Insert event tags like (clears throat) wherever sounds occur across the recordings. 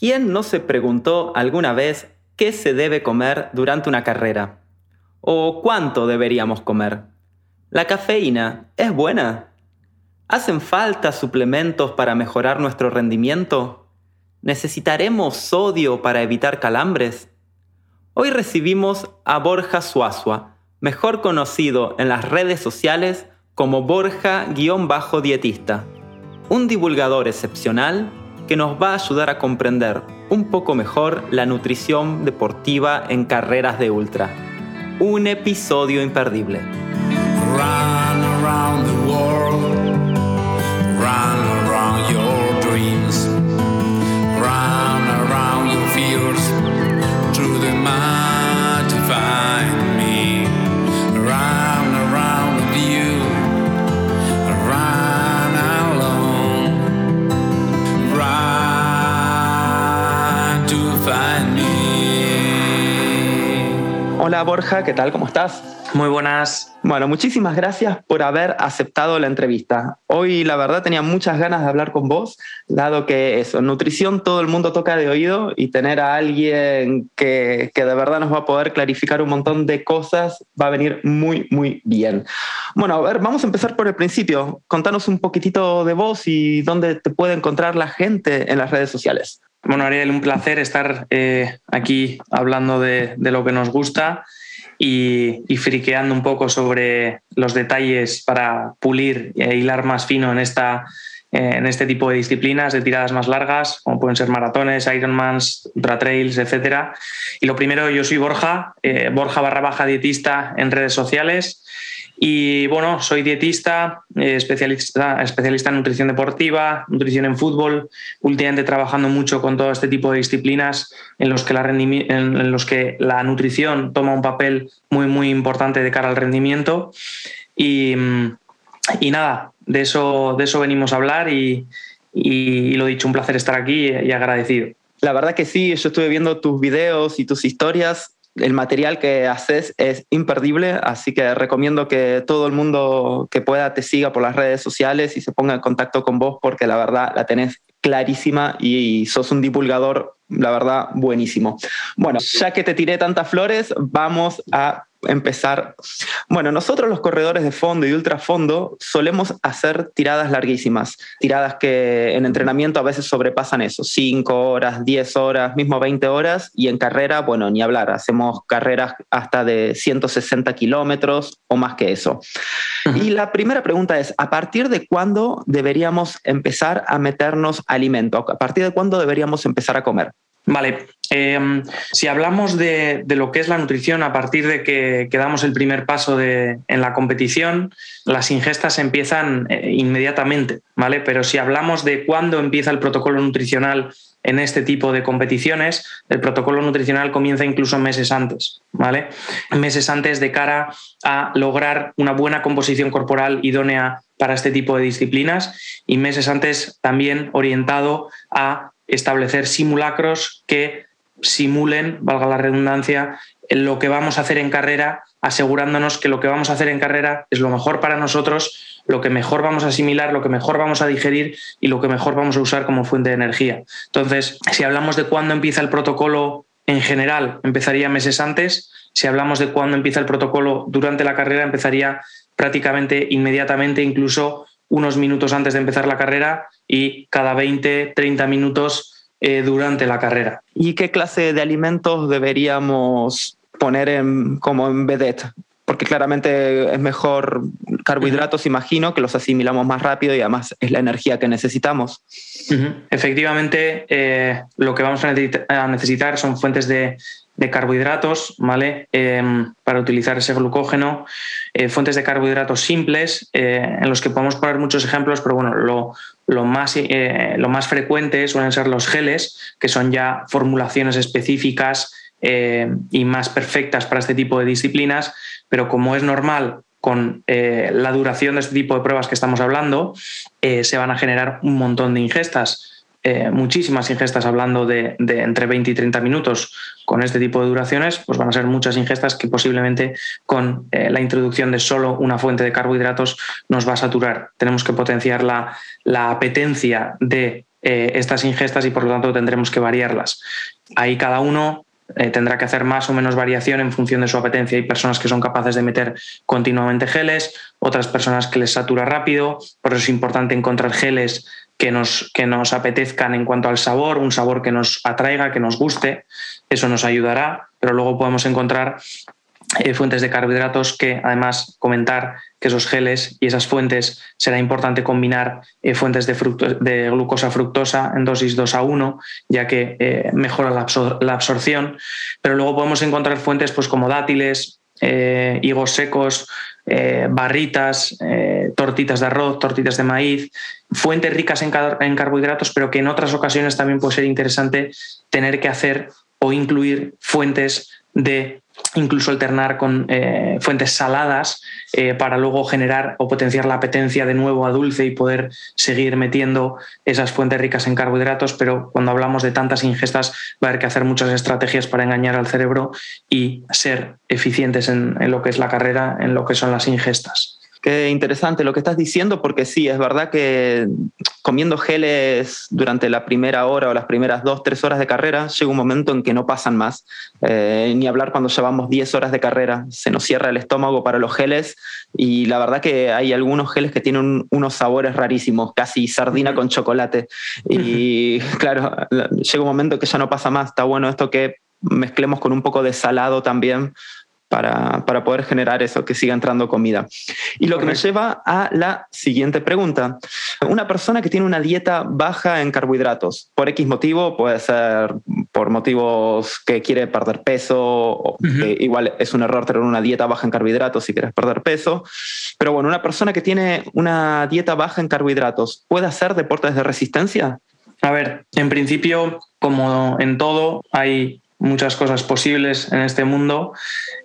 ¿Quién no se preguntó alguna vez qué se debe comer durante una carrera? ¿O cuánto deberíamos comer? ¿La cafeína es buena? ¿Hacen falta suplementos para mejorar nuestro rendimiento? ¿Necesitaremos sodio para evitar calambres? Hoy recibimos a Borja Suazua, mejor conocido en las redes sociales como Borja-dietista, un divulgador excepcional que nos va a ayudar a comprender un poco mejor la nutrición deportiva en carreras de ultra. Un episodio imperdible. Hola Borja, ¿qué tal? ¿Cómo estás? Muy buenas. Bueno, muchísimas gracias por haber aceptado la entrevista. Hoy la verdad tenía muchas ganas de hablar con vos, dado que eso, nutrición todo el mundo toca de oído y tener a alguien que, que de verdad nos va a poder clarificar un montón de cosas va a venir muy, muy bien. Bueno, a ver, vamos a empezar por el principio. Contanos un poquitito de vos y dónde te puede encontrar la gente en las redes sociales. Bueno, Ariel, un placer estar eh, aquí hablando de, lo que nos gusta y, friqueando un poco sobre los detalles para pulir e hilar más fino en, esta, eh, en este tipo de disciplinas de tiradas más largas, como pueden ser maratones, Ironmans, ultra trails, etc. Y lo primero, yo soy Borja, eh, Borja barra baja dietista en redes sociales. Y bueno, soy dietista, eh, especialista, especialista en nutrición deportiva, nutrición en fútbol, últimamente trabajando mucho con todo este tipo de disciplinas en los que la, en los que la nutrición toma un papel muy, muy importante de cara al rendimiento. Y, y nada, de eso, de eso venimos a hablar y, y, lo dicho, un placer estar aquí y agradecido. La verdad que sí, yo estuve viendo tus videos y tus historias el material que haces es imperdible, así que recomiendo que todo el mundo que pueda te siga por las redes sociales y se ponga en contacto con vos porque la verdad la tenés clarísima y sos un divulgador, la verdad, buenísimo. Bueno, ya que te tiré tantas flores, vamos a empezar. Bueno, nosotros los corredores de fondo y ultrafondo solemos hacer tiradas larguísimas, tiradas que en entrenamiento a veces sobrepasan eso, 5 horas, 10 horas, mismo 20 horas, y en carrera, bueno, ni hablar, hacemos carreras hasta de 160 kilómetros o más que eso. Y la primera pregunta es, ¿a partir de cuándo deberíamos empezar a meternos alimento? ¿A partir de cuándo deberíamos empezar a comer? Vale, em, si hablamos de, lo que es la nutrición a partir de que, damos el primer paso en la competición, las ingestas empiezan eh, inmediatamente, ¿vale? Pero si hablamos de cuándo empieza el protocolo nutricional en este tipo de competiciones, el protocolo nutricional comienza incluso meses antes, ¿vale? Meses antes de cara a lograr una buena composición corporal idónea para este tipo de disciplinas y meses antes también orientado a establecer simulacros que simulen, valga la redundancia, lo que vamos a hacer en carrera, asegurándonos que lo que vamos a hacer en carrera es lo mejor para nosotros, lo que mejor vamos a asimilar, lo que mejor vamos a digerir y lo que mejor vamos a usar como fuente de energía. Entonces, si hablamos de cuándo empieza el protocolo en general, empezaría meses antes. Si hablamos de cuándo empieza el protocolo durante la carrera, empezaría prácticamente inmediatamente, incluso unos minutos antes de empezar la carrera y cada 20, 30 minutos eh, durante la carrera. ¿Y qué clase de alimentos deberíamos poner en, como en vedette? Porque claramente es mejor carbohidratos, imagino, que los asimilamos más rápido y además es la energía que necesitamos. Efectivamente, eh, lo que vamos a necesitar son fuentes de de carbohidratos, ¿vale? Em, para utilizar ese glucógeno, eh, fuentes de carbohidratos simples, eh, en los que podemos poner muchos ejemplos, pero bueno, lo, más, eh, lo más frecuente suelen ser los geles, que son ya formulaciones específicas y más perfectas para este tipo de disciplinas, pero como es normal con la duración de este tipo de pruebas que estamos hablando, se van a generar un montón de ingestas eh, muchísimas ingestas, hablando de, entre 20 y 30 minutos con este tipo de duraciones, pues van a ser muchas ingestas que posiblemente con eh, la introducción de solo una fuente de carbohidratos nos va a saturar. Tenemos que potenciar la, apetencia de eh, estas ingestas y por lo tanto tendremos que variarlas. Ahí cada uno tendrá que hacer más o menos variación en función de su apetencia. Hay personas que son capaces de meter continuamente geles, otras personas que les satura rápido, por eso es importante encontrar geles que nos, que nos apetezcan en cuanto al sabor, un sabor que nos atraiga, que nos guste, eso nos ayudará, pero luego podemos encontrar eh, fuentes de carbohidratos que además comentar que esos geles y esas fuentes será importante combinar eh, fuentes de, de, glucosa fructosa en dosis 2 a 1, ya que eh, mejora la, absorción. Pero luego podemos encontrar fuentes pues, como dátiles, higos secos, barritas, tortitas de arroz, tortitas de maíz, fuentes ricas en, en carbohidratos, pero que en otras ocasiones también puede ser interesante tener que hacer o incluir fuentes de incluso alternar con eh, fuentes saladas eh, para luego generar o potenciar la apetencia de nuevo a dulce y poder seguir metiendo esas fuentes ricas en carbohidratos, pero cuando hablamos de tantas ingestas va a haber que hacer muchas estrategias para engañar al cerebro y ser eficientes en lo que es la carrera, en lo que son las ingestas. Qué interesante lo que estás diciendo, porque sí, es verdad que comiendo geles durante la primera hora o las primeras dos, tres horas de carrera, llega un momento en que no pasan más. Eh, ni hablar cuando llevamos 10 horas de carrera, se nos cierra el estómago para los geles y la verdad que hay algunos geles que tienen unos sabores rarísimos, casi sardina con chocolate. Y claro, llega un momento que ya no pasa más. Está bueno esto que mezclemos con un poco de salado también para, para, poder generar eso, que siga entrando comida. Y lo que me lleva a la siguiente pregunta. Una persona que tiene una dieta baja en carbohidratos, por X motivo, puede ser por motivos que quiere perder peso, igual es un error tener una dieta baja en carbohidratos si quieres perder peso, pero bueno, una persona que tiene una dieta baja en carbohidratos, ¿puede hacer deportes de resistencia? A ver, en principio, como en todo, hay muchas cosas posibles en este mundo.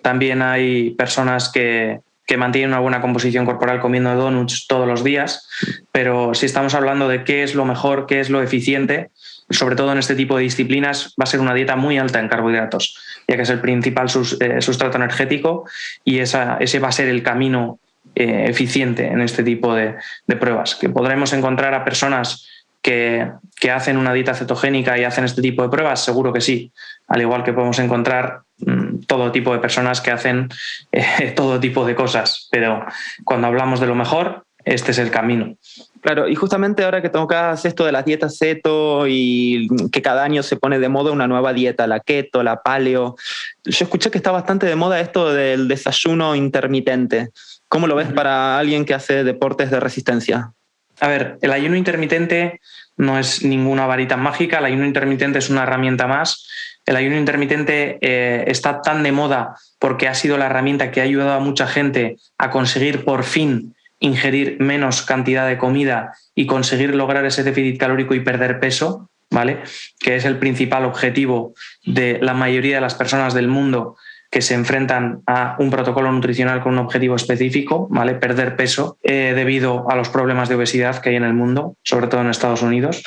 También hay personas que, mantienen una buena composición corporal comiendo donuts todos los días, pero si estamos hablando de qué es lo mejor, qué es lo eficiente, sobre todo en este tipo de disciplinas, va a ser una dieta muy alta en carbohidratos, ya que es el principal eh, sustrato energético y esa, ese va a ser el camino eh, eficiente en este tipo de, de pruebas, que podremos encontrar a personas que, que, hacen una dieta cetogénica y hacen este tipo de pruebas? Seguro que sí. Al igual que podemos encontrar mm, todo tipo de personas que hacen (laughs) eh, todo tipo de cosas. Pero cuando hablamos de lo mejor, este es el camino. Claro, y justamente ahora que tocas esto de las dietas ceto y que cada año se pone de moda una nueva dieta, la keto, la paleo, yo escuché que está bastante de moda esto del desayuno intermitente. ¿Cómo lo ves para alguien que hace deportes de resistencia? A ver, el ayuno intermitente no es ninguna varita mágica, el ayuno intermitente es una herramienta más. El ayuno intermitente eh, está tan de moda porque ha sido la herramienta que ha ayudado a mucha gente a conseguir por fin ingerir menos cantidad de comida y conseguir lograr ese déficit calórico y perder peso, ¿vale? Que es el principal objetivo de la mayoría de las personas del mundo que se enfrentan a un protocolo nutricional con un objetivo específico, ¿vale? Perder peso eh, debido a los problemas de obesidad que hay en el mundo, sobre todo en Estados Unidos.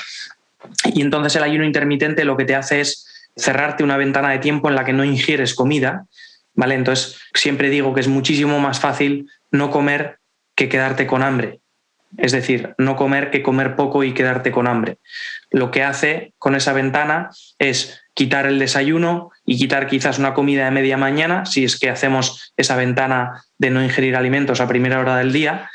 Y entonces el ayuno intermitente lo que te hace es cerrarte una ventana de tiempo en la que no ingieres comida, ¿vale? Entonces siempre digo que es muchísimo más fácil no comer que quedarte con hambre. Es decir, no comer que comer poco y quedarte con hambre. Lo que hace con esa ventana es quitar el desayuno y quitar quizás una comida de media mañana, si es que hacemos esa ventana de no ingerir alimentos a primera hora del día.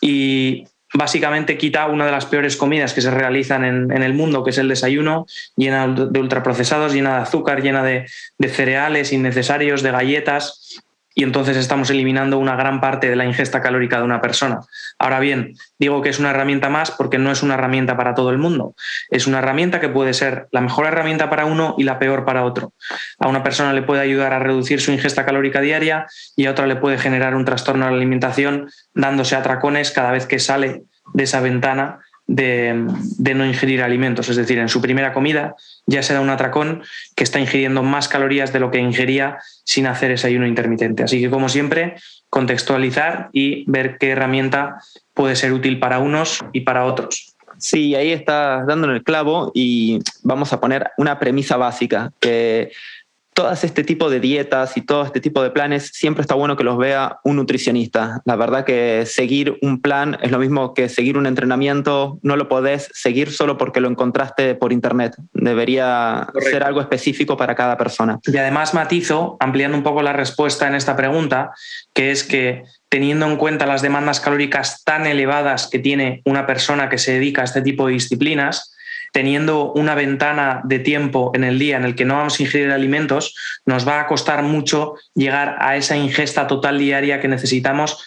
Y básicamente quita una de las peores comidas que se realizan en, el mundo, que es el desayuno, llena de ultraprocesados, llena de azúcar, llena de cereales innecesarios, de galletas y entonces estamos eliminando una gran parte de la ingesta calórica de una persona. Ahora bien, digo que es una herramienta más porque no es una herramienta para todo el mundo. Es una herramienta que puede ser la mejor herramienta para uno y la peor para otro. A una persona le puede ayudar a reducir su ingesta calórica diaria y a otra le puede generar un trastorno de la alimentación dándose atracones cada vez que sale de esa ventana de, no ingerir alimentos. Es decir, en su primera comida ya se da un atracón que está ingiriendo más calorías de lo que ingería sin hacer ese ayuno intermitente. Así que, como siempre, contextualizar y ver qué herramienta puede ser útil para unos y para otros. Sí, ahí estás dando el clavo y vamos a poner una premisa básica, que todas este tipo de dietas y todo este tipo de planes, siempre está bueno que los vea un nutricionista. La verdad que seguir un plan es lo mismo que seguir un entrenamiento, no lo podés seguir solo porque lo encontraste por internet. Debería ser algo específico para cada persona. Y además matizo, ampliando un poco la respuesta en esta pregunta, que es que teniendo en cuenta las demandas calóricas tan elevadas que tiene una persona que se dedica a este tipo de disciplinas, teniendo una ventana de tiempo en el día en el que no vamos a ingerir alimentos, nos va a costar mucho llegar a esa ingesta total diaria que necesitamos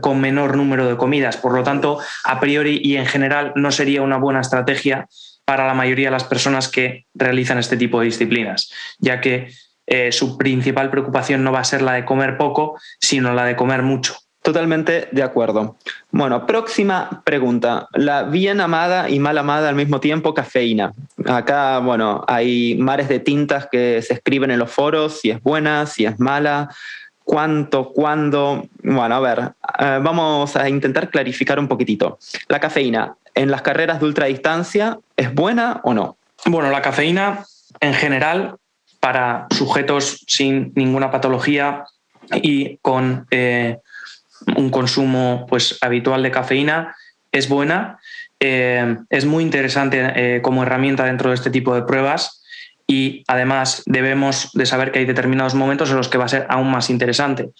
con menor número de comidas. Por lo tanto, a priori y en general no sería una buena estrategia para la mayoría de las personas que realizan este tipo de disciplinas, ya que eh, su principal preocupación no va a ser la de comer poco, sino la de comer mucho. Totalmente de acuerdo. Bueno, próxima pregunta. La bien amada y mal amada al mismo tiempo, cafeína. Acá, bueno, hay mares de tintas que se escriben en los foros, si es buena, si es mala, cuánto, cuándo. Bueno, a ver, eh, vamos a intentar clarificar un poquitito. La cafeína en las carreras de ultradistancia, ¿es buena o no? Bueno, la cafeína en general para sujetos sin ninguna patología y con eh, un consumo pues, habitual de cafeína es buena. Eh, es muy interesante eh, como herramienta dentro de este tipo de pruebas y además debemos de saber que hay determinados momentos en los que va a ser aún más interesante.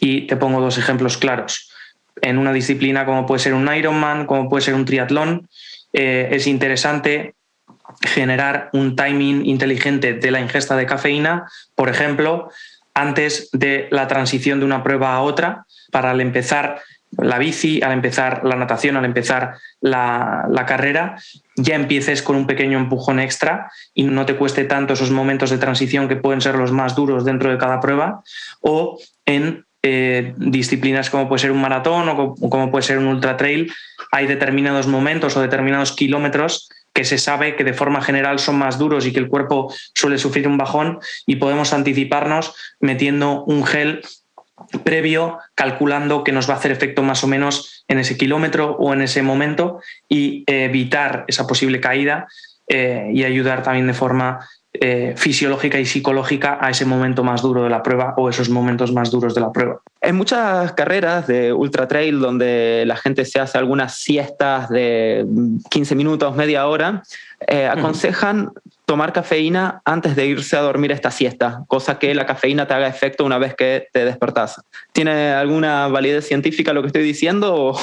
Y te pongo dos ejemplos claros. En una disciplina como puede ser un Ironman, como puede ser un triatlón, eh, es interesante generar un timing inteligente de la ingesta de cafeína, por ejemplo, antes de la transición de una prueba a otra, para al empezar la bici, al empezar la natación, al empezar la, carrera, ya empieces con un pequeño empujón extra y no te cueste tanto esos momentos de transición que pueden ser los más duros dentro de cada prueba, o en eh, disciplinas como puede ser un maratón o como puede ser un ultra trail, hay determinados momentos o determinados kilómetros que se sabe que de forma general son más duros y que el cuerpo suele sufrir un bajón y podemos anticiparnos metiendo un gel previo calculando que nos va a hacer efecto más o menos en ese kilómetro o en ese momento y evitar esa posible caída eh, y ayudar también de forma eh, fisiológica y psicológica a ese momento más duro de la prueba o esos momentos más duros de la prueba. En muchas carreras de ultra trail donde la gente se hace algunas siestas de 15 minutos, media hora, eh, aconsejan tomar cafeína antes de irse a dormir esta siesta, cosa que la cafeína te haga efecto una vez que te despertás. ¿Tiene alguna validez científica lo que estoy diciendo o,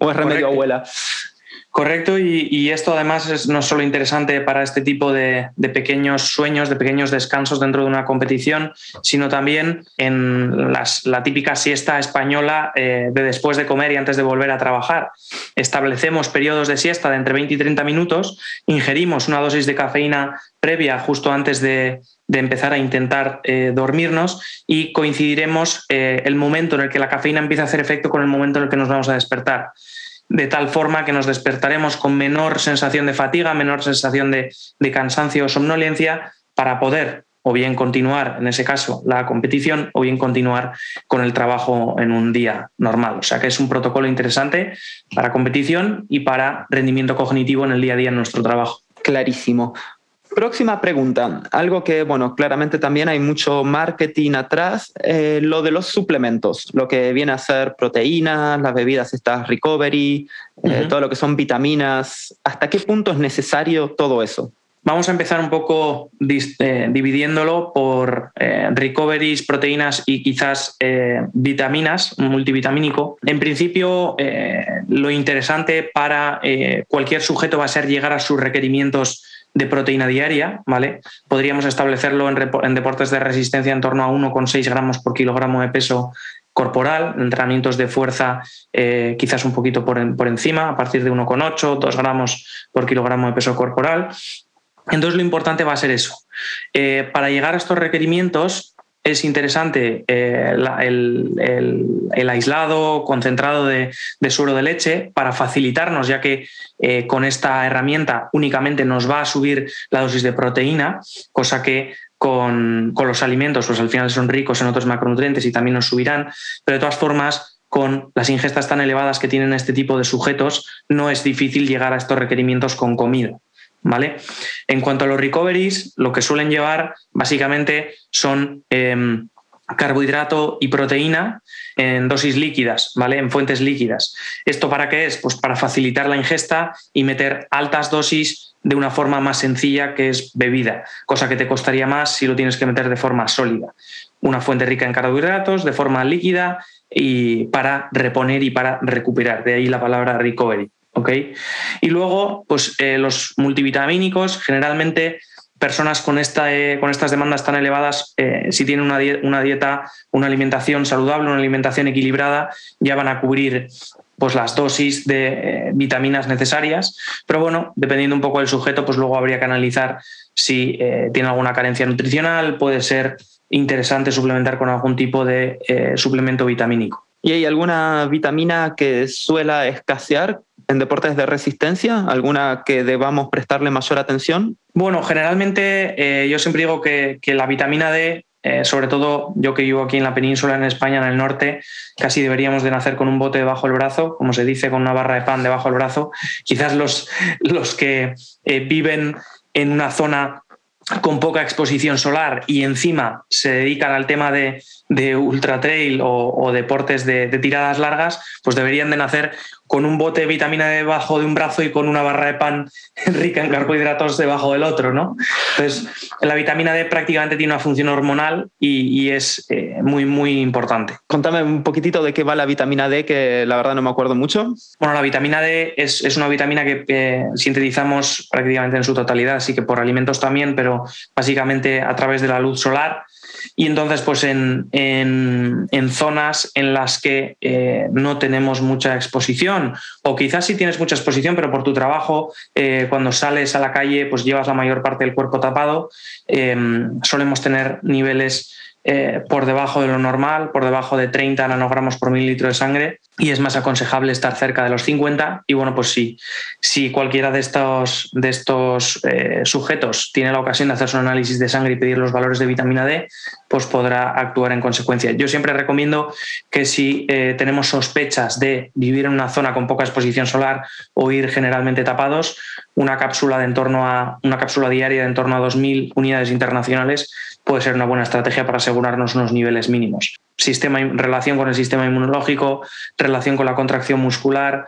(laughs) es remedio abuela? Correcto, y, esto además es no solo interesante para este tipo de, pequeños sueños, de pequeños descansos dentro de una competición, sino también en la típica siesta española eh, de después de comer y antes de volver a trabajar. Establecemos periodos de siesta de entre 20 y 30 minutos, ingerimos una dosis de cafeína previa justo antes de, empezar a intentar eh, dormirnos y coincidiremos eh, el momento en el que la cafeína empieza a hacer efecto con el momento en el que nos vamos a despertar de tal forma que nos despertaremos con menor sensación de fatiga, menor sensación de, cansancio o somnolencia para poder o bien continuar, en ese caso, la competición o bien continuar con el trabajo en un día normal. O sea que es un protocolo interesante para competición y para rendimiento cognitivo en el día a día en nuestro trabajo. Clarísimo. Próxima pregunta, algo que, bueno, claramente también hay mucho marketing atrás, eh, lo de los suplementos, lo que viene a ser proteínas, las bebidas estas recovery, eh, todo lo que son vitaminas, ¿hasta qué punto es necesario todo eso? Vamos a empezar un poco eh, dividiéndolo por recoveries, proteínas y quizás vitaminas, multivitamínico. En principio, lo interesante para cualquier sujeto va a ser llegar a sus requerimientos de proteína diaria, ¿vale? Podríamos establecerlo en, deportes de resistencia en torno a 1,6 gramos por kilogramo de peso corporal, entrenamientos de fuerza eh, quizás un poquito por, encima, a partir de 1,8, 2 gramos por kilogramo de peso corporal. Entonces lo importante va a ser eso. Eh, para llegar a estos requerimientos es interesante eh, el, aislado concentrado de, suero de leche para facilitarnos, ya que eh, con esta herramienta únicamente nos va a subir la dosis de proteína, cosa que con, los alimentos, pues al final son ricos en otros macronutrientes y también nos subirán, pero de todas formas, con las ingestas tan elevadas que tienen este tipo de sujetos, no es difícil llegar a estos requerimientos con comida. ¿Vale? En cuanto a los recoveries, lo que suelen llevar básicamente son em, carbohidrato y proteína en dosis líquidas, ¿vale? En fuentes líquidas. ¿Esto para qué es? Pues para facilitar la ingesta y meter altas dosis de una forma más sencilla que es bebida, cosa que te costaría más si lo tienes que meter de forma sólida. Una fuente rica en carbohidratos de forma líquida y para reponer y para recuperar, de ahí la palabra recovery. ¿Ok? Y luego, pues eh, los multivitamínicos, generalmente personas con, esta, eh, con estas demandas tan elevadas, eh, si tienen una, dieta, una alimentación saludable, una alimentación equilibrada, ya van a cubrir pues, las dosis de vitaminas necesarias. Pero bueno, dependiendo un poco del sujeto, pues luego habría que analizar si tiene alguna carencia nutricional, puede ser interesante suplementar con algún tipo de suplemento vitamínico. ¿Y hay alguna vitamina que suela escasear en deportes de resistencia? ¿Alguna que debamos prestarle mayor atención? Bueno, generalmente eh, yo siempre digo que, la vitamina D, eh, sobre todo yo que vivo aquí en la península, en España, en el norte, casi deberíamos de nacer con un bote debajo del brazo, como se dice, con una barra de pan debajo del brazo. Quizás los, los que eh, viven en una zona con poca exposición solar y encima se dedican al tema de, ultra trail o, deportes de, de, tiradas largas, pues deberían de nacer con un bote de vitamina debajo de un brazo y con una barra de pan (laughs) rica en carbohidratos debajo del otro, ¿no? Entonces, la vitamina D prácticamente tiene una función hormonal y, es eh, muy, muy importante. Contame un poquitito de qué va la vitamina D, que la verdad no me acuerdo mucho. Bueno, la vitamina D es, una vitamina que sintetizamos prácticamente en su totalidad, así que por alimentos también, pero básicamente a través de la luz solar y entonces, pues en, zonas en las que eh, no tenemos mucha exposición, o quizás sí tienes mucha exposición, pero por tu trabajo, eh, cuando sales a la calle, pues llevas la mayor parte del cuerpo tapado, eh, solemos tener niveles eh, por debajo de lo normal, por debajo de 30 nanogramos por mililitro de sangre y es más aconsejable estar cerca de los 50. Y bueno, pues sí, si cualquiera de estos, de estos eh, sujetos tiene la ocasión de hacerse un análisis de sangre y pedir los valores de vitamina D, pues podrá actuar en consecuencia. Yo siempre recomiendo que si eh, tenemos sospechas de vivir en una zona con poca exposición solar o ir generalmente tapados, una cápsula de en torno a una cápsula diaria de en torno a 2.000 unidades internacionales puede ser una buena estrategia para asegurarnos unos niveles mínimos. Sistema, relación con el sistema inmunológico, relación con la contracción muscular,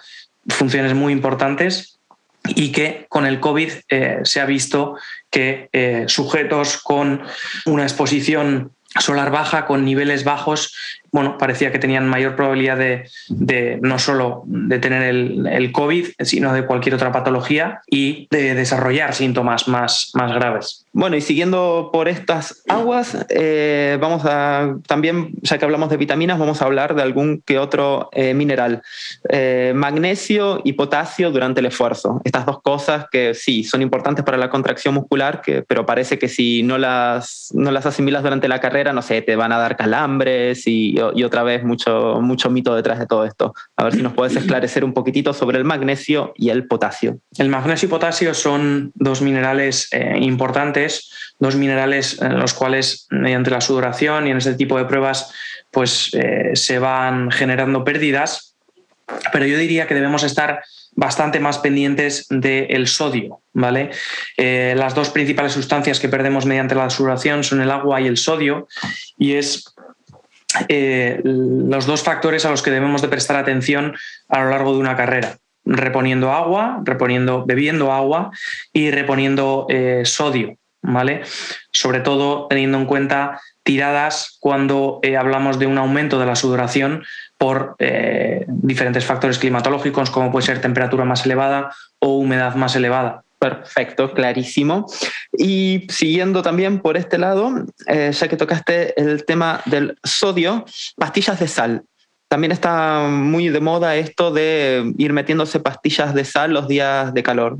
funciones muy importantes y que con el COVID eh, se ha visto que eh, sujetos con una exposición solar baja, con niveles bajos, bueno, parecía que tenían mayor probabilidad de, no solo de tener el, COVID, sino de cualquier otra patología y de desarrollar síntomas más, más graves. Bueno, y siguiendo por estas aguas, eh, vamos a también, ya que hablamos de vitaminas, vamos a hablar de algún que otro eh, mineral. Eh, magnesio y potasio durante el esfuerzo. Estas dos cosas que sí, son importantes para la contracción muscular, que, pero parece que si no las, no las asimilas durante la carrera, no sé, te van a dar calambres y y, otra vez mucho, mucho mito detrás de todo esto. A ver si nos puedes esclarecer un poquitito sobre el magnesio y el potasio. El magnesio y potasio son dos minerales eh, importantes, dos minerales en los cuales mediante la sudoración y en este tipo de pruebas pues eh, se van generando pérdidas, pero yo diría que debemos estar bastante más pendientes del sodio, ¿vale? Eh, las dos principales sustancias que perdemos mediante la sudoración son el agua y el sodio, y es eh, los dos factores a los que debemos de prestar atención a lo largo de una carrera. Reponiendo agua, reponiendo, bebiendo agua y reponiendo eh, sodio, ¿vale? Sobre todo teniendo en cuenta tiradas cuando eh, hablamos de un aumento de la sudoración por diferentes factores climatológicos, como puede ser temperatura más elevada o humedad más elevada. Perfecto, clarísimo. Y siguiendo también por este lado, eh, ya que tocaste el tema del sodio, pastillas de sal. También está muy de moda esto de ir metiéndose pastillas de sal los días de calor.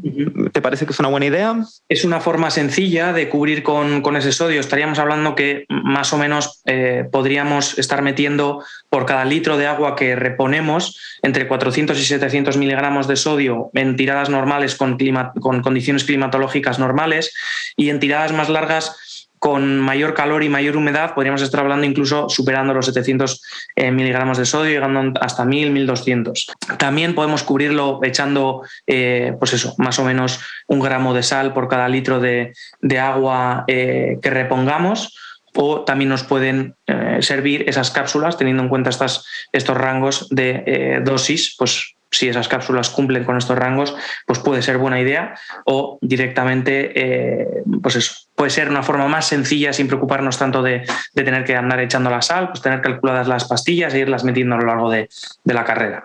¿Te parece que es una buena idea? Es una forma sencilla de cubrir con, ese sodio. Estaríamos hablando que más o menos eh, podríamos estar metiendo por cada litro de agua que reponemos entre 400 y 700 miligramos de sodio en tiradas normales con, con condiciones climatológicas normales y en tiradas más largas con mayor calor y mayor humedad podríamos estar hablando incluso superando los 700 eh, miligramos de sodio, llegando hasta 1000, 1200. También podemos cubrirlo echando, eh, pues eso, más o menos un gramo de sal por cada litro de, agua que repongamos o también nos pueden servir esas cápsulas teniendo en cuenta estos rangos de dosis, pues si esas cápsulas cumplen con estos rangos, pues puede ser buena idea o directamente, eh, pues eso, puede ser una forma más sencilla sin preocuparnos tanto de, tener que andar echando la sal, pues tener calculadas las pastillas e irlas metiendo a lo largo de, la carrera.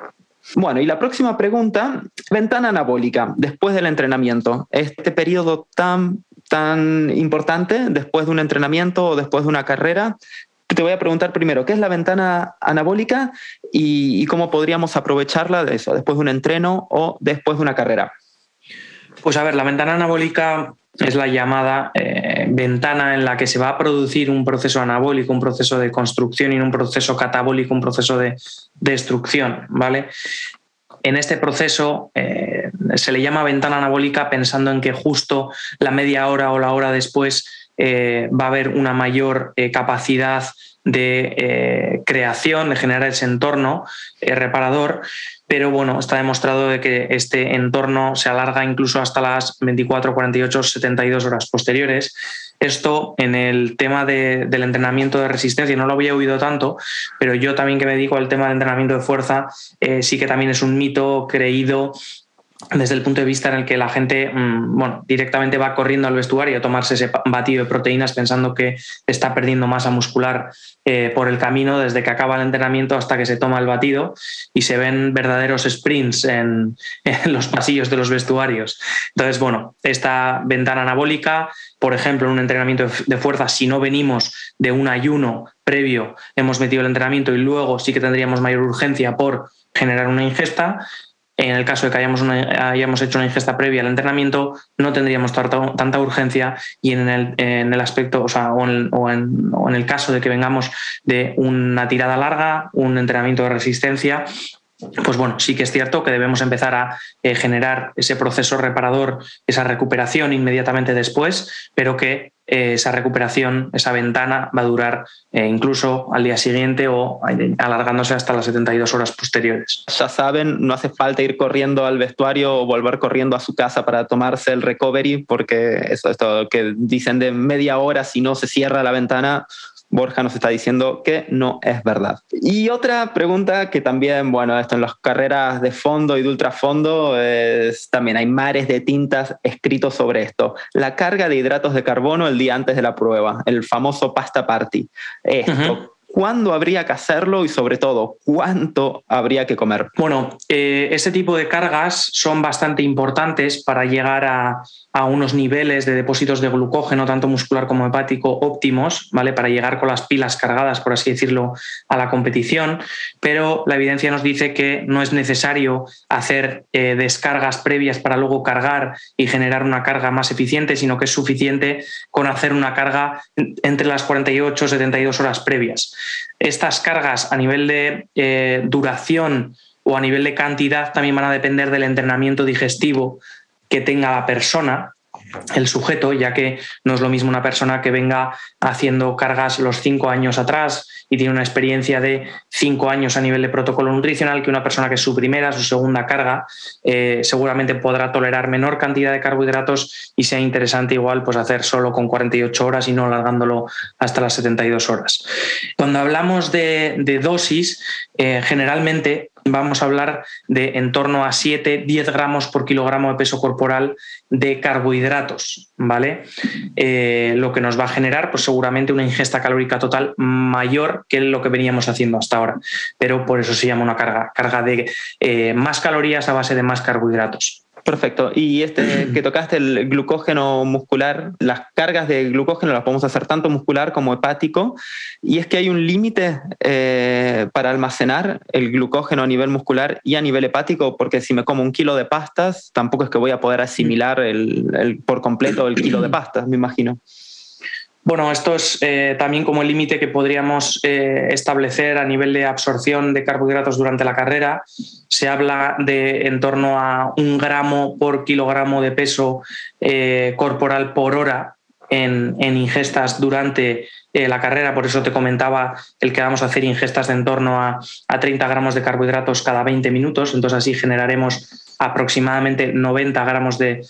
Bueno, y la próxima pregunta, ventana anabólica, después del entrenamiento. Este periodo tan, tan importante, después de un entrenamiento o después de una carrera, te voy a preguntar primero, ¿qué es la ventana anabólica y, cómo podríamos aprovecharla de eso, después de un entreno o después de una carrera? Pues a ver, la ventana anabólica es la llamada eh, ventana en la que se va a producir un proceso anabólico, un proceso de construcción y un proceso catabólico, un proceso de destrucción, ¿vale? En este proceso eh, se le llama ventana anabólica pensando en que justo la media hora o la hora después eh, va a haber una mayor eh, capacidad de eh, creación, de generar ese entorno reparador, pero bueno, está demostrado de que este entorno se alarga incluso hasta las 24, 48, 72 horas posteriores. Esto en el tema del entrenamiento de resistencia no lo había oído tanto, pero yo también que me dedico al tema del entrenamiento de fuerza, sí que también es un mito creído desde el punto de vista en el que la gente mm, bueno, directamente va corriendo al vestuario a tomarse ese batido de proteínas pensando que está perdiendo masa muscular eh, por el camino desde que acaba el entrenamiento hasta que se toma el batido y se ven verdaderos sprints en, (laughs) los pasillos de los vestuarios. Entonces, bueno, esta ventana anabólica, por ejemplo, en un entrenamiento de fuerza, si no venimos de un ayuno previo, hemos metido el entrenamiento y luego sí que tendríamos mayor urgencia por generar una ingesta, en el caso de que hayamos, hayamos hecho una ingesta previa al entrenamiento, no tendríamos tanta, urgencia y en el, aspecto, o, sea, o, en, el caso de que vengamos de una tirada larga, un entrenamiento de resistencia, pues bueno, sí que es cierto que debemos empezar a eh, generar ese proceso reparador, esa recuperación inmediatamente después, pero que esa recuperación, esa ventana va a durar eh, incluso al día siguiente o alargándose hasta las 72 horas posteriores. Ya saben, no hace falta ir corriendo al vestuario o volver corriendo a su casa para tomarse el recovery, porque eso, esto que dicen de media hora si no se cierra la ventana, Borja nos está diciendo que no es verdad. Y otra pregunta que también, bueno, esto en las carreras de fondo y de ultrafondo, es, también hay mares de tintas escritos sobre esto. La carga de hidratos de carbono el día antes de la prueba, el famoso pasta party. Esto, ¿Cuándo habría que hacerlo y sobre todo cuánto habría que comer? Bueno, eh, ese tipo de cargas son bastante importantes para llegar a, unos niveles de depósitos de glucógeno, tanto muscular como hepático, óptimos, ¿vale? Para llegar con las pilas cargadas, por así decirlo, a la competición. Pero la evidencia nos dice que no es necesario hacer eh, descargas previas para luego cargar y generar una carga más eficiente, sino que es suficiente con hacer una carga entre las 48 y 72 horas previas. Estas cargas a nivel de eh, duración o a nivel de cantidad también van a depender del entrenamiento digestivo que tenga la persona el sujeto, ya que no es lo mismo una persona que venga haciendo cargas los cinco años atrás y tiene una experiencia de cinco años a nivel de protocolo nutricional que una persona que es su primera, su segunda carga, eh, seguramente podrá tolerar menor cantidad de carbohidratos y sea interesante igual pues hacer solo con 48 horas y no alargándolo hasta las 72 horas. Cuando hablamos de, dosis, eh, generalmente vamos a hablar de en torno a 7-10 gramos por kilogramo de peso corporal de carbohidratos, ¿vale? Eh, lo que nos va a generar, pues seguramente una ingesta calórica total mayor que lo que veníamos haciendo hasta ahora. Pero por eso se llama una carga, carga de eh, más calorías a base de más carbohidratos. Perfecto. Y este (clears throat) que tocaste el glucógeno muscular, las cargas de glucógeno las podemos hacer tanto muscular como hepático. Y es que hay un límite eh, para almacenar el glucógeno a nivel muscular y a nivel hepático, porque si me como un kilo de pastas, tampoco es que voy a poder asimilar el, por completo el kilo de pastas, me imagino. Bueno, esto es eh, también como el límite que podríamos eh, establecer a nivel de absorción de carbohidratos durante la carrera. Se habla de en torno a un gramo por kilogramo de peso eh, corporal por hora en, ingestas durante la carrera, por eso te comentaba el que vamos a hacer ingestas de en torno a, a 30 gramos de carbohidratos cada 20 minutos, entonces así generaremos aproximadamente 90 gramos de,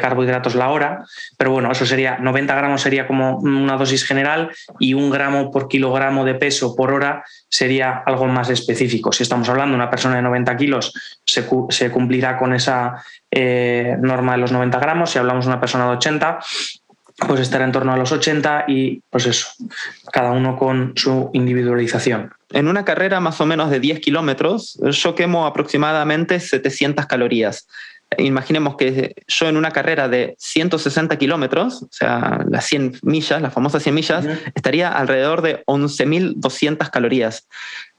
carbohidratos la hora, pero bueno, eso sería 90 gramos sería como una dosis general y un gramo por kilogramo de peso por hora sería algo más específico. Si estamos hablando de una persona de 90 kilos, se, cumplirá con esa eh, norma de los 90 gramos. Si hablamos de una persona de 80, pues estará en torno a los 80 y pues eso, cada uno con su individualización. En una carrera más o menos de 10 kilómetros, yo quemo aproximadamente 700 calorías imaginemos que yo en una carrera de 160 kilómetros, o sea, las 100 millas, las famosas 100 millas, estaría alrededor de 11.200 calorías.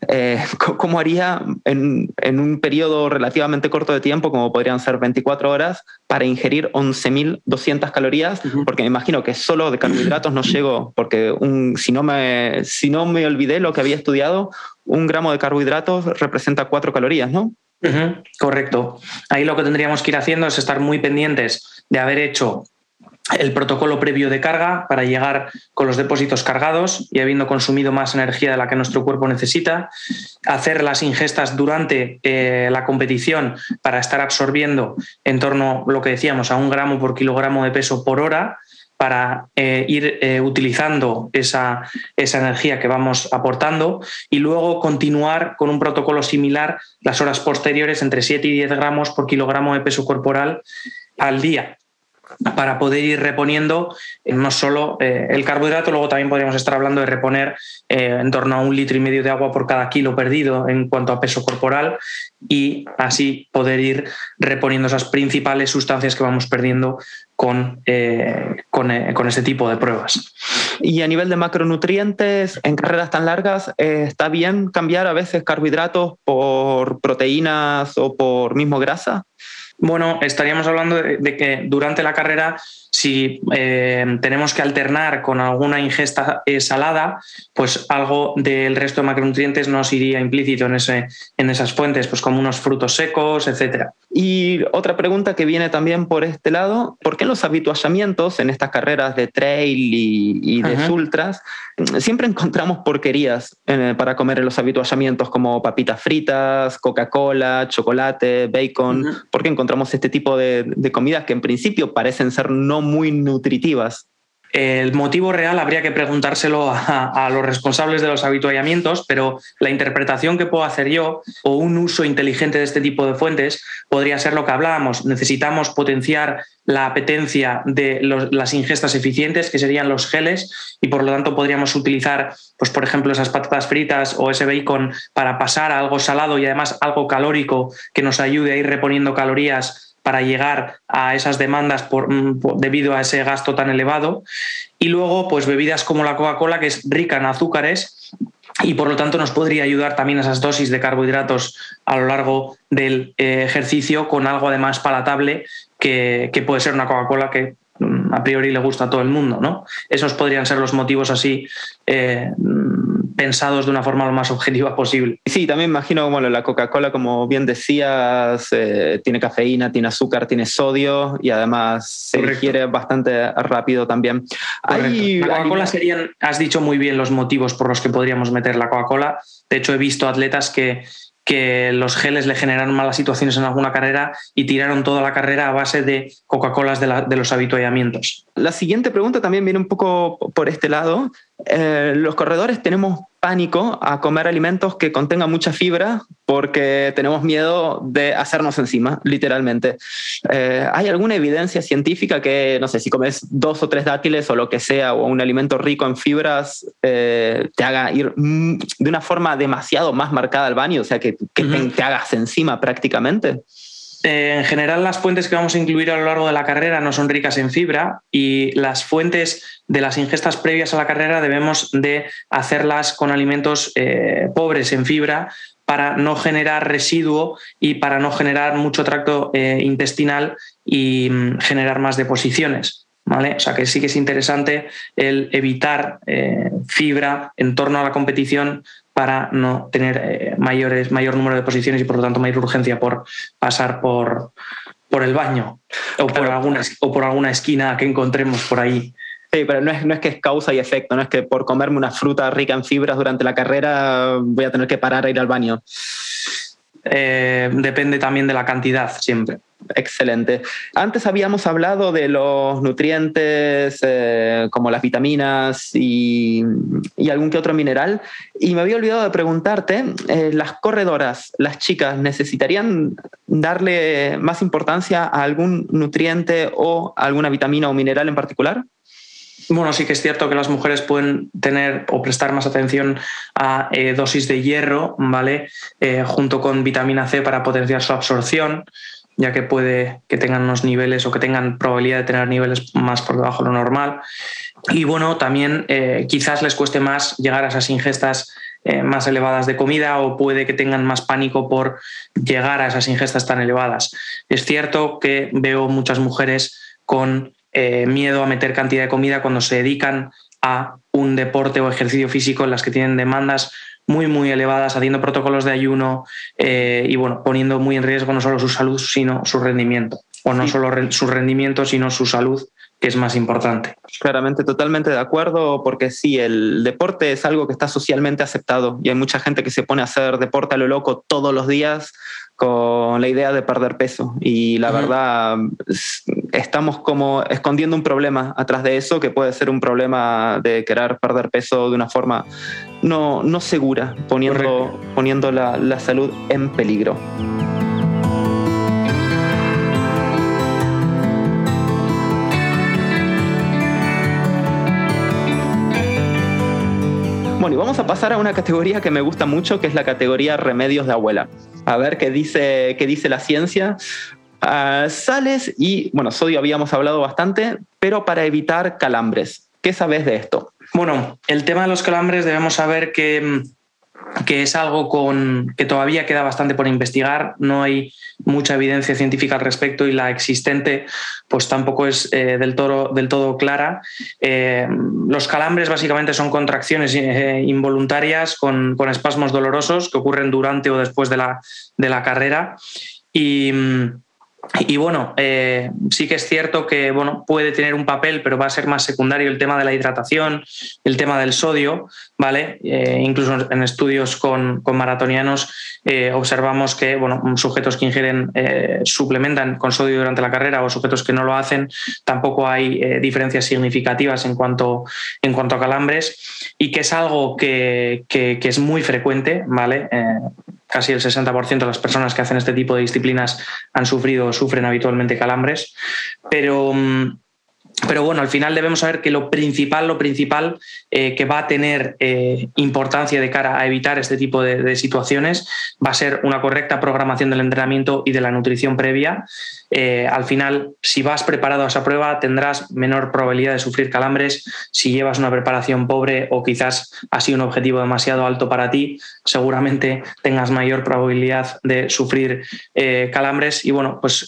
Eh, (laughs) ¿Cómo haría en, un periodo relativamente corto de tiempo, como podrían ser 24 horas, para ingerir 11.200 calorías? Porque me imagino que solo de carbohidratos no llego, porque un, si, no me, si no me olvidé lo que había estudiado, un gramo de carbohidratos representa 4 calorías, ¿no? Correcto. Ahí lo que tendríamos que ir haciendo es estar muy pendientes de haber hecho el protocolo previo de carga para llegar con los depósitos cargados y habiendo consumido más energía de la que nuestro cuerpo necesita, hacer las ingestas durante eh, la competición para estar absorbiendo en torno, lo que decíamos, a un gramo por kilogramo de peso por hora para eh, ir eh, utilizando esa, esa, energía que vamos aportando y luego continuar con un protocolo similar las horas posteriores entre 7 y 10 gramos por kilogramo de peso corporal al día para poder ir reponiendo eh, no solo el carbohidrato, luego también podríamos estar hablando de reponer en torno a un litro y medio de agua por cada kilo perdido en cuanto a peso corporal y así poder ir reponiendo esas principales sustancias que vamos perdiendo con, con, con, este tipo de pruebas. Y a nivel de macronutrientes, en carreras tan largas, ¿está bien cambiar a veces carbohidratos por proteínas o por mismo grasa? Bueno, estaríamos hablando de, que durante la carrera, si eh, tenemos que alternar con alguna ingesta eh, salada, pues algo del resto de macronutrientes nos iría implícito en, ese, en esas fuentes, pues como unos frutos secos, etcétera. Y otra pregunta que viene también por este lado, ¿por qué los habituallamientos en estas carreras de trail y, de ultras siempre encontramos porquerías eh, para comer en los habituallamientos como papitas fritas, Coca-Cola, chocolate, bacon? ¿Por qué encontramos este tipo de, de comidas que en principio parecen ser no muy nutritivas? El motivo real habría que preguntárselo a, los responsables de los habituallamientos, pero la interpretación que puedo hacer yo o un uso inteligente de este tipo de fuentes podría ser lo que hablábamos. Necesitamos potenciar la apetencia de las ingestas eficientes, que serían los geles, y por lo tanto podríamos utilizar, pues, por ejemplo, esas patatas fritas o ese bacon para pasar a algo salado y además algo calórico que nos ayude a ir reponiendo calorías para llegar a esas demandas mm, por, debido a ese gasto tan elevado. Y luego, pues bebidas como la Coca-Cola, que es rica en azúcares y por lo tanto nos podría ayudar también esas dosis de carbohidratos a lo largo del eh, ejercicio con algo además palatable que, que puede ser una Coca-Cola que a priori le gusta a todo el mundo. ¿no? Esos podrían ser los motivos así eh, pensados de una forma lo más (laughs) objetiva posible. Sí, también imagino como la Coca-Cola, como bien decías, eh, tiene cafeína, tiene azúcar, tiene sodio y además se requiere bastante rápido también. la Coca-Cola serían, has dicho muy bien los motivos por los que podríamos meter la Coca-Cola. De hecho, he visto atletas que que los geles le generaron malas situaciones en alguna carrera y tiraron toda la carrera a base de Coca-Colas de, los habituallamientos. La siguiente pregunta también viene un poco por este lado. Eh, los corredores tenemos pánico a comer alimentos que contengan mucha fibra porque tenemos miedo de hacernos encima, literalmente. Eh, ¿Hay alguna evidencia científica que, no sé, si comes dos o tres dátiles o lo que sea, o un alimento rico en fibras, eh, te haga ir de una forma demasiado más marcada al baño, o sea, que, te hagas encima prácticamente? Eh, en general, las fuentes que vamos a incluir a lo largo de la carrera no son ricas en fibra y las fuentes de las ingestas previas a la carrera debemos de hacerlas con alimentos eh, pobres en fibra para no generar residuo y para no generar mucho tracto eh, intestinal y mm, generar más deposiciones. ¿Vale? O sea que sí que es interesante el evitar fibra en torno a la competición para no tener eh, mayores, mayor número de posiciones y por lo tanto mayor urgencia por pasar por, por el baño o por, alguna, o por alguna esquina que encontremos por ahí Sí, pero no es, no es que es causa y efecto, no es que por comerme una fruta rica en fibras durante la carrera voy a tener que parar a ir al baño. Eh, depende también de la cantidad siempre. Excelente. Antes habíamos hablado de los nutrientes eh, como las vitaminas y, algún que otro mineral y me había olvidado de preguntarte, eh, ¿las corredoras, las chicas, necesitarían darle más importancia a algún nutriente o alguna vitamina o mineral en particular? Bueno, sí que es cierto que las mujeres pueden tener o prestar más atención a eh, dosis de hierro, ¿vale? Junto con vitamina C para potenciar su absorción, ya que puede que tengan unos niveles o que tengan probabilidad de tener niveles más por debajo de lo normal. Y bueno, también eh, quizás les cueste más llegar a esas ingestas más elevadas de comida o puede que tengan más pánico por llegar a esas ingestas tan elevadas. Es cierto que veo muchas mujeres con eh, miedo a meter cantidad de comida cuando se dedican a un deporte o ejercicio físico en las que tienen demandas muy, muy elevadas, haciendo protocolos de ayuno eh, y bueno, poniendo muy en riesgo no solo su salud, sino su rendimiento. O no solo su rendimiento, sino su salud, que es más importante. Claramente, totalmente de acuerdo, porque sí, el deporte es algo que está socialmente aceptado y hay mucha gente que se pone a hacer deporte a lo loco todos los días con la idea de perder peso. Y la verdad, estamos como escondiendo un problema atrás de eso, que puede ser un problema de querer perder peso de una forma no, no segura, poniendo, poniendo la, la salud en peligro. Bueno, y vamos a pasar a una categoría que me gusta mucho, que es la categoría remedios de abuela. A ver qué dice, qué dice la ciencia. Uh, sales y, bueno, sodio habíamos hablado bastante, pero para evitar calambres. ¿Qué sabes de esto? Bueno, el tema de los calambres debemos saber que mm, que es algo con, que todavía queda bastante por investigar. No hay mucha evidencia científica al respecto y la existente pues tampoco es eh, del, todo, clara. Eh, los calambres básicamente son contracciones eh, involuntarias con, con, espasmos dolorosos que ocurren durante o después de la, de la carrera. Y, mm, y bueno, eh, sí que es cierto que bueno, puede tener un papel, pero va a ser más secundario el tema de la hidratación, el tema del sodio, ¿vale? Eh, incluso en estudios con, maratonianos eh, observamos que bueno, sujetos que ingieren, suplementan con sodio durante la carrera o sujetos que no lo hacen, tampoco hay diferencias significativas en cuanto, en cuanto a calambres y que es algo que, que es muy frecuente, ¿vale? Casi el 60% de las personas que hacen este tipo de disciplinas han sufrido o sufren habitualmente calambres, pero mm, pero bueno, al final debemos saber que lo principal, lo principal eh, que va a tener eh, importancia de cara a evitar este tipo de, situaciones va a ser una correcta programación del entrenamiento y de la nutrición previa. Eh, al final, si vas preparado a esa prueba, tendrás menor probabilidad de sufrir calambres. Si llevas una preparación pobre o quizás ha un objetivo demasiado alto para ti, seguramente tengas mayor probabilidad de sufrir calambres. Y bueno, pues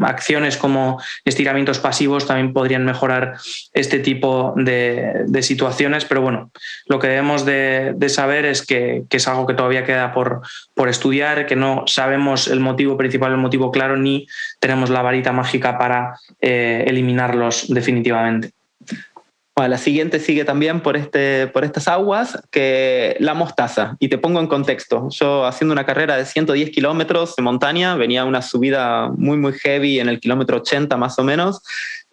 acciones como estiramientos pasivos también podrían mejorar este tipo de, situaciones, pero bueno, lo que debemos de, saber es que, es algo que todavía queda por, por estudiar, que no sabemos el motivo principal, el motivo claro, ni tenemos la varita mágica para eh, eliminarlos definitivamente la siguiente sigue también por, este, por estas aguas que la mostaza. Y te pongo en contexto. Yo haciendo una carrera de 110 kilómetros de montaña, venía una subida muy, muy heavy en el kilómetro 80 más o menos,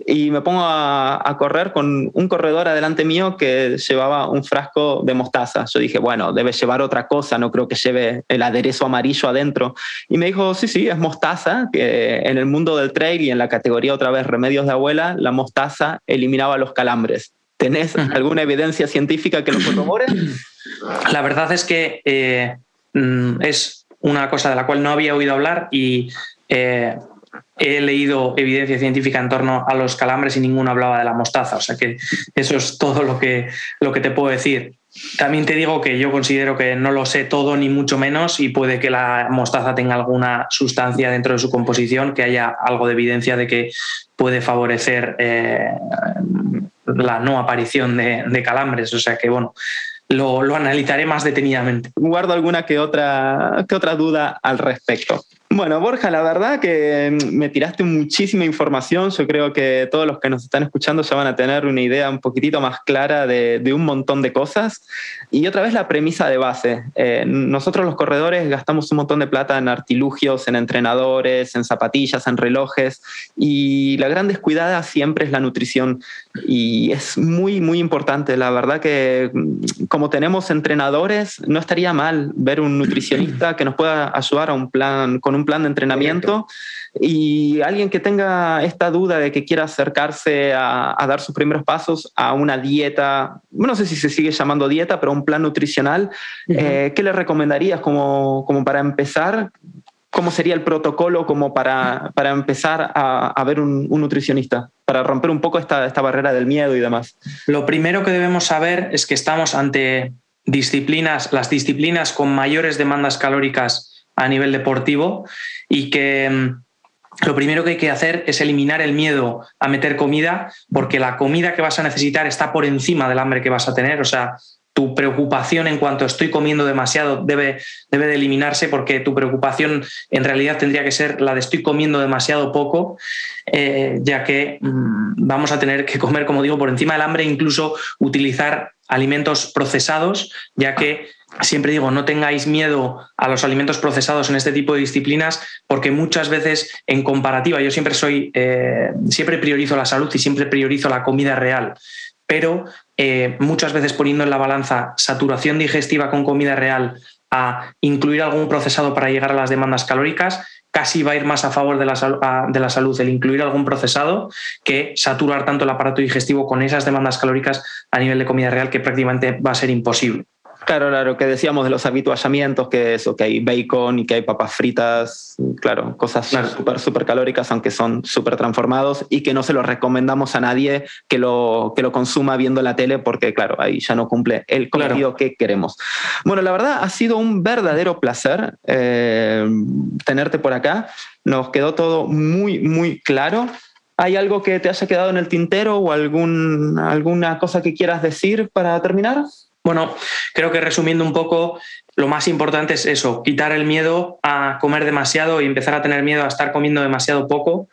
y me pongo a, correr con un corredor adelante mío que llevaba un frasco de mostaza. Yo dije, bueno, debe llevar otra cosa, no creo que lleve el aderezo amarillo adentro. Y me dijo, sí, sí, es mostaza, que en el mundo del trail y en la categoría otra vez remedios de abuela, la mostaza eliminaba los calambres. ¿Tenés alguna evidencia científica que lo corrobore? (clears throat) La verdad es que eh, mm, es una cosa de la cual no había oído hablar y eh, he leído evidencia científica en torno a los calambres y ninguno hablaba de la mostaza. O sea que eso es todo lo que, lo que te puedo decir. También te digo que yo considero que no lo sé todo ni mucho menos y puede que la mostaza tenga alguna sustancia dentro de su composición, que haya algo de evidencia de que puede favorecer eh, la no aparición de, calambres. O sea que, bueno, lo, analizaré más detenidamente. Guardo alguna que otra, que otra duda al respecto. Bueno, Borja, la verdad que me tiraste muchísima información. Yo creo que todos los que nos están escuchando ya van a tener una idea un poquitito más clara de, un montón de cosas. Y otra vez la premisa de base. Eh, nosotros los corredores gastamos un montón de plata en artilugios, en entrenadores, en zapatillas, en relojes. Y la gran descuidada siempre es la nutrición. Y es muy, muy importante. La verdad que como tenemos entrenadores, no estaría mal ver un nutricionista que nos pueda ayudar a un plan, con un plan de entrenamiento y alguien que tenga esta duda de que quiera acercarse a, dar sus primeros pasos a una dieta, no sé si se sigue llamando dieta, pero un plan nutricional, eh, ¿qué le recomendarías como, como para empezar? ¿Cómo sería el protocolo como para, para empezar a, a ver un, nutricionista? Para romper un poco esta, esta barrera del miedo y demás. Lo primero que debemos saber es que estamos ante disciplinas, las disciplinas con mayores demandas calóricas a nivel deportivo y que mm, lo primero que hay que hacer es eliminar el miedo a meter comida, porque la comida que vas a necesitar está por encima del hambre que vas a tener. O sea, tu preocupación en cuanto estoy comiendo demasiado debe, debe de eliminarse porque tu preocupación en realidad tendría que ser la de estoy comiendo demasiado poco, eh, ya que mm, vamos a tener que comer, como digo, por encima del hambre, incluso utilizar alimentos procesados, ya que siempre digo, no tengáis miedo a los alimentos procesados en este tipo de disciplinas, porque muchas veces en comparativa, yo siempre soy, eh, siempre priorizo la salud y siempre priorizo la comida real, pero eh, muchas veces poniendo en la balanza saturación digestiva con comida real a incluir algún procesado para llegar a las demandas calóricas, casi va a ir más a favor de la, de la, salud el incluir algún procesado que saturar tanto el aparato digestivo con esas demandas calóricas a nivel de comida real que prácticamente va a ser imposible. Claro, claro, que decíamos de los habituallamientos, que eso, que hay bacon y que hay papas fritas, claro, cosas súper, súper calóricas, aunque son súper transformados y que no se los recomendamos a nadie que lo, que lo consuma viendo la tele porque, claro, ahí ya no cumple el cometido que queremos. Bueno, la verdad ha sido un verdadero placer eh, tenerte por acá. Nos quedó todo muy, muy claro. ¿Hay algo que te haya quedado en el tintero o algún, alguna cosa que quieras decir para terminar? Bueno, creo que resumiendo un poco, lo más importante es eso, quitar el miedo a comer demasiado y empezar a tener miedo a estar comiendo demasiado poco.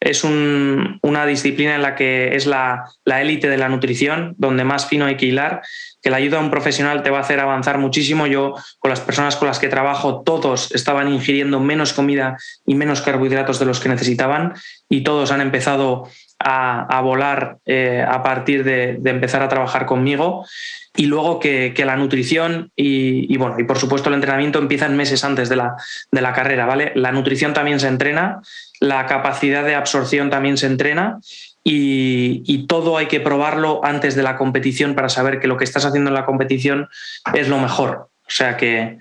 Es una disciplina en la que es la élite de la nutrición, donde más fino hay que hilar, que la ayuda a un profesional te va a hacer avanzar muchísimo. Yo, con las personas con las que trabajo, todos estaban ingiriendo menos comida y menos carbohidratos de los que necesitaban y todos han empezado a, volar eh, a partir de, empezar a trabajar conmigo y luego que, la nutrición y, bueno, y por supuesto el entrenamiento empiezan meses antes de la, de la carrera, ¿vale? La nutrición también se entrena, la capacidad de absorción también se entrena y, y, todo hay que probarlo antes de la competición para saber que lo que estás haciendo en la competición es lo mejor. O sea que,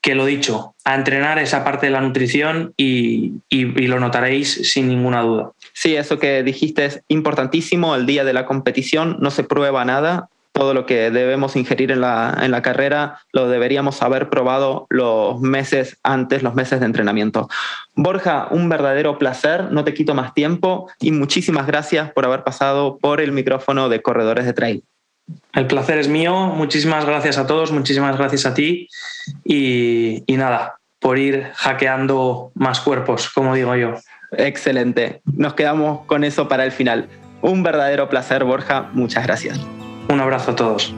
que lo dicho, a entrenar esa parte de la nutrición y, lo notaréis sin ninguna duda. Sí, eso que dijiste es importantísimo. El día de la competición no se prueba nada. Todo lo que debemos ingerir en la, en la carrera lo deberíamos haber probado los meses antes, los meses de entrenamiento. Borja, un verdadero placer, no te quito más tiempo y muchísimas gracias por haber pasado por el micrófono de Corredores de Trail. El placer es mío. Muchísimas gracias a todos, muchísimas gracias a ti y, nada, por ir hackeando más cuerpos, como digo yo. Excelente. Nos quedamos con eso para el final. Un verdadero placer, Borja. Muchas gracias. Un abrazo a todos.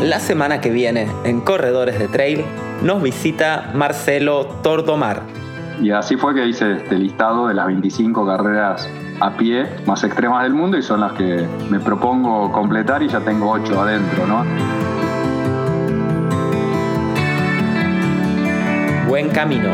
La semana que viene, en Corredores de Trail, nos visita Marcelo Tordomar. Y así fue que hice este listado de las 25 carreras a pie más extremas del mundo y son las que me propongo completar y ya tengo 8 adentro, ¿no? Buen camino.